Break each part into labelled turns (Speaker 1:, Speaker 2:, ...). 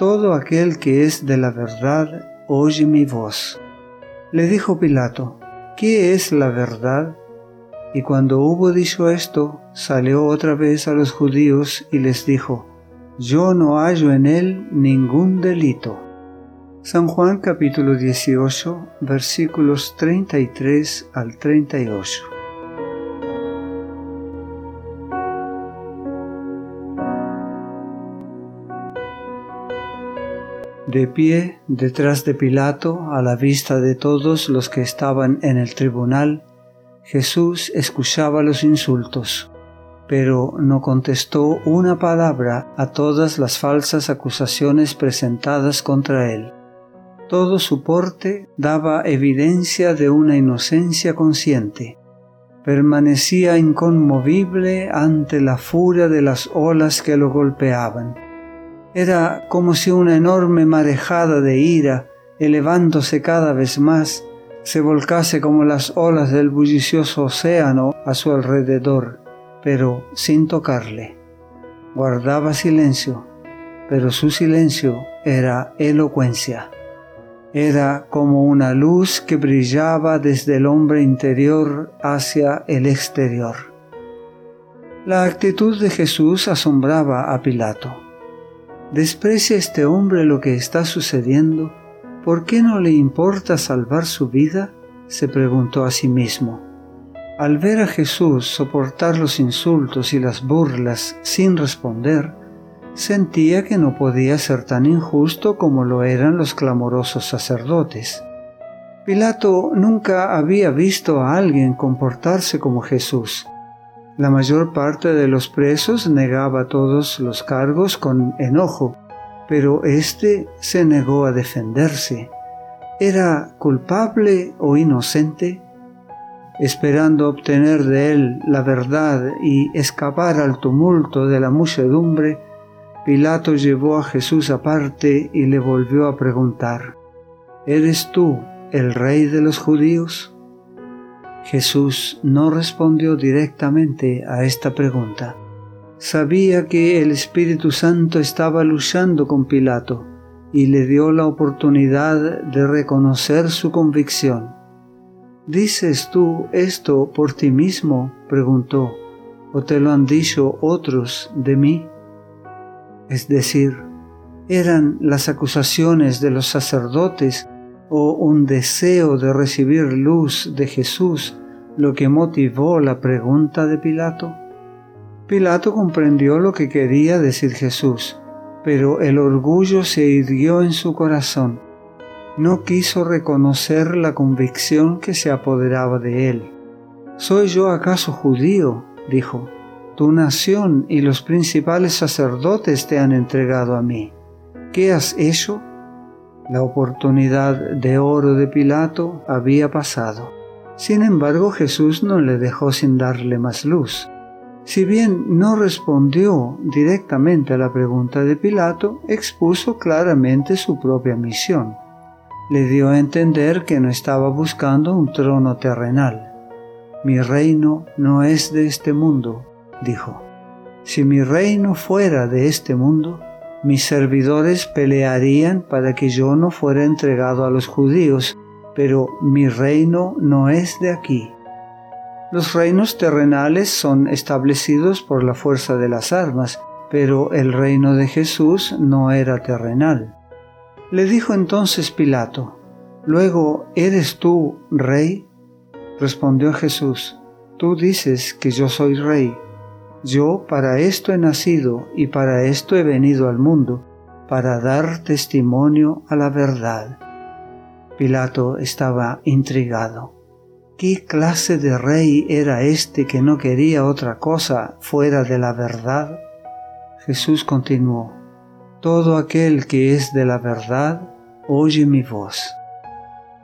Speaker 1: Todo aquel que es de la verdad oye mi voz. Le dijo Pilato, ¿qué es la verdad? Y cuando hubo dicho esto, salió otra vez a los judíos y les dijo, Yo no hallo en él ningún delito. San Juan capítulo 18 versículos 33 al 38. De pie detrás de Pilato, a la vista de todos los que estaban en el tribunal, Jesús escuchaba los insultos, pero no contestó una palabra a todas las falsas acusaciones presentadas contra él. Todo su porte daba evidencia de una inocencia consciente. Permanecía inconmovible ante la furia de las olas que lo golpeaban. Era como si una enorme marejada de ira, elevándose cada vez más, se volcase como las olas del bullicioso océano a su alrededor, pero sin tocarle. Guardaba silencio, pero su silencio era elocuencia. Era como una luz que brillaba desde el hombre interior hacia el exterior. La actitud de Jesús asombraba a Pilato. ¿Desprecia este hombre lo que está sucediendo? ¿Por qué no le importa salvar su vida? se preguntó a sí mismo. Al ver a Jesús soportar los insultos y las burlas sin responder, sentía que no podía ser tan injusto como lo eran los clamorosos sacerdotes. Pilato nunca había visto a alguien comportarse como Jesús. La mayor parte de los presos negaba todos los cargos con enojo, pero éste se negó a defenderse. ¿Era culpable o inocente? Esperando obtener de él la verdad y escapar al tumulto de la muchedumbre, Pilato llevó a Jesús aparte y le volvió a preguntar, ¿Eres tú el rey de los judíos? Jesús no respondió directamente a esta pregunta. Sabía que el Espíritu Santo estaba luchando con Pilato y le dio la oportunidad de reconocer su convicción. ¿Dices tú esto por ti mismo? preguntó, ¿o te lo han dicho otros de mí? es decir, eran las acusaciones de los sacerdotes o un deseo de recibir luz de Jesús lo que motivó la pregunta de Pilato? Pilato comprendió lo que quería decir Jesús, pero el orgullo se hirió en su corazón. No quiso reconocer la convicción que se apoderaba de él. ¿Soy yo acaso judío? dijo tu nación y los principales sacerdotes te han entregado a mí. ¿Qué has hecho? La oportunidad de oro de Pilato había pasado. Sin embargo, Jesús no le dejó sin darle más luz. Si bien no respondió directamente a la pregunta de Pilato, expuso claramente su propia misión. Le dio a entender que no estaba buscando un trono terrenal. Mi reino no es de este mundo, dijo, si mi reino fuera de este mundo, mis servidores pelearían para que yo no fuera entregado a los judíos, pero mi reino no es de aquí. Los reinos terrenales son establecidos por la fuerza de las armas, pero el reino de Jesús no era terrenal. Le dijo entonces Pilato, Luego, ¿eres tú rey? Respondió Jesús, Tú dices que yo soy rey. Yo para esto he nacido y para esto he venido al mundo, para dar testimonio a la verdad. Pilato estaba intrigado. ¿Qué clase de rey era este que no quería otra cosa fuera de la verdad? Jesús continuó, Todo aquel que es de la verdad, oye mi voz.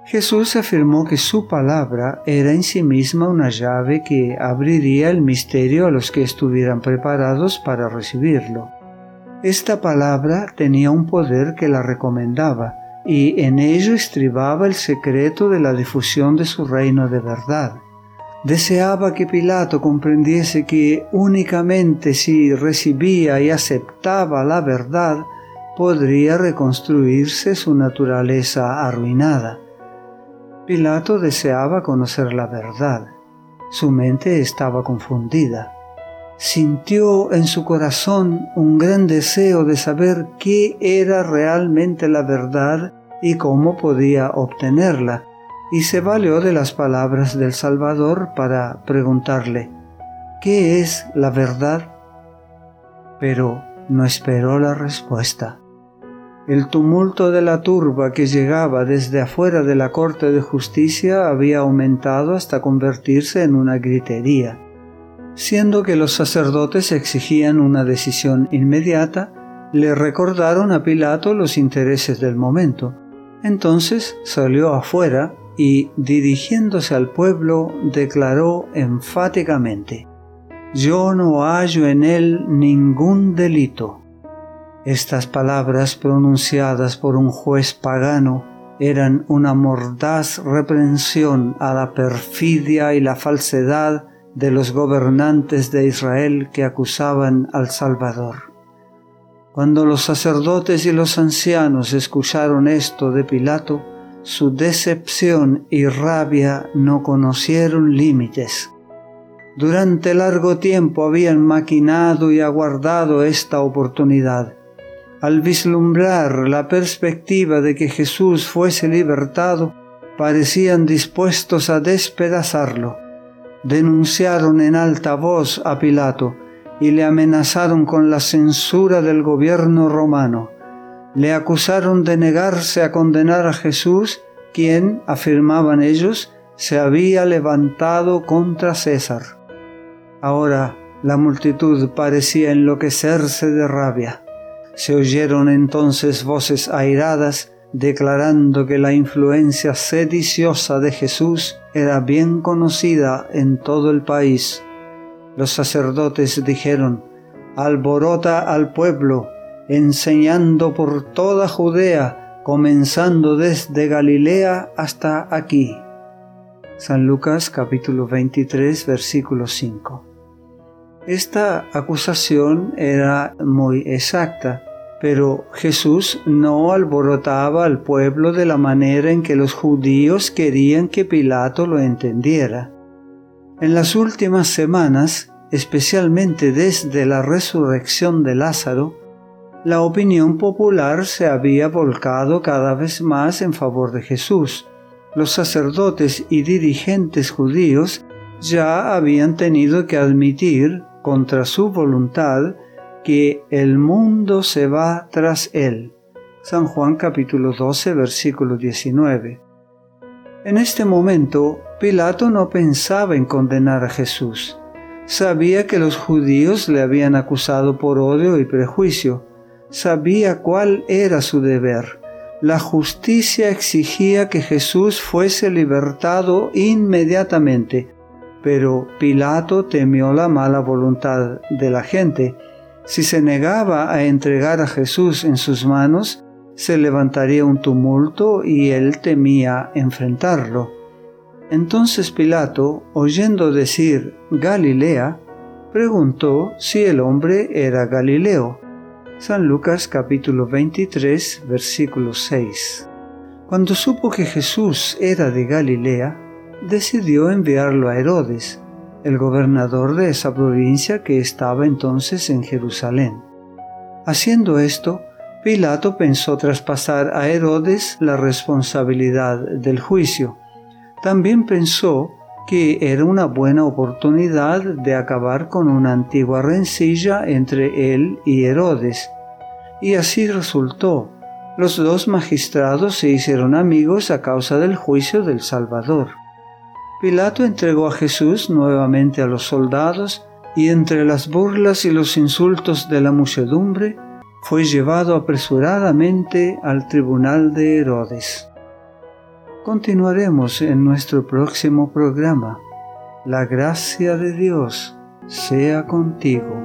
Speaker 1: Jesús afirmó que su palabra era en sí misma una llave que abriría el misterio a los que estuvieran preparados para recibirlo. Esta palabra tenía un poder que la recomendaba, y en ello estribaba el secreto de la difusión de su reino de verdad. Deseaba que Pilato comprendiese que únicamente si recibía y aceptaba la verdad, podría reconstruirse su naturaleza arruinada. Pilato deseaba conocer la verdad. Su mente estaba confundida. Sintió en su corazón un gran deseo de saber qué era realmente la verdad y cómo podía obtenerla, y se valió de las palabras del Salvador para preguntarle, ¿qué es la verdad? Pero no esperó la respuesta. El tumulto de la turba que llegaba desde afuera de la Corte de Justicia había aumentado hasta convertirse en una gritería. Siendo que los sacerdotes exigían una decisión inmediata, le recordaron a Pilato los intereses del momento. Entonces salió afuera y, dirigiéndose al pueblo, declaró enfáticamente, Yo no hallo en él ningún delito. Estas palabras pronunciadas por un juez pagano eran una mordaz reprensión a la perfidia y la falsedad de los gobernantes de Israel que acusaban al Salvador. Cuando los sacerdotes y los ancianos escucharon esto de Pilato, su decepción y rabia no conocieron límites. Durante largo tiempo habían maquinado y aguardado esta oportunidad al vislumbrar la perspectiva de que Jesús fuese libertado, parecían dispuestos a despedazarlo. Denunciaron en alta voz a Pilato y le amenazaron con la censura del gobierno romano. Le acusaron de negarse a condenar a Jesús, quien, afirmaban ellos, se había levantado contra César. Ahora la multitud parecía enloquecerse de rabia. Se oyeron entonces voces airadas declarando que la influencia sediciosa de Jesús era bien conocida en todo el país. Los sacerdotes dijeron, alborota al pueblo, enseñando por toda Judea, comenzando desde Galilea hasta aquí. San Lucas capítulo 23 versículo 5. Esta acusación era muy exacta pero Jesús no alborotaba al pueblo de la manera en que los judíos querían que Pilato lo entendiera. En las últimas semanas, especialmente desde la resurrección de Lázaro, la opinión popular se había volcado cada vez más en favor de Jesús. Los sacerdotes y dirigentes judíos ya habían tenido que admitir, contra su voluntad, que el mundo se va tras él. San Juan capítulo 12 versículo 19. En este momento, Pilato no pensaba en condenar a Jesús. Sabía que los judíos le habían acusado por odio y prejuicio. Sabía cuál era su deber. La justicia exigía que Jesús fuese libertado inmediatamente, pero Pilato temió la mala voluntad de la gente si se negaba a entregar a Jesús en sus manos, se levantaría un tumulto y él temía enfrentarlo. Entonces Pilato, oyendo decir Galilea, preguntó si el hombre era Galileo. San Lucas capítulo 23 versículo 6. Cuando supo que Jesús era de Galilea, decidió enviarlo a Herodes, el gobernador de esa provincia que estaba entonces en Jerusalén. Haciendo esto, Pilato pensó traspasar a Herodes la responsabilidad del juicio. También pensó que era una buena oportunidad de acabar con una antigua rencilla entre él y Herodes. Y así resultó. Los dos magistrados se hicieron amigos a causa del juicio del Salvador. Pilato entregó a Jesús nuevamente a los soldados y entre las burlas y los insultos de la muchedumbre fue llevado apresuradamente al tribunal de Herodes. Continuaremos en nuestro próximo programa. La gracia de Dios sea contigo.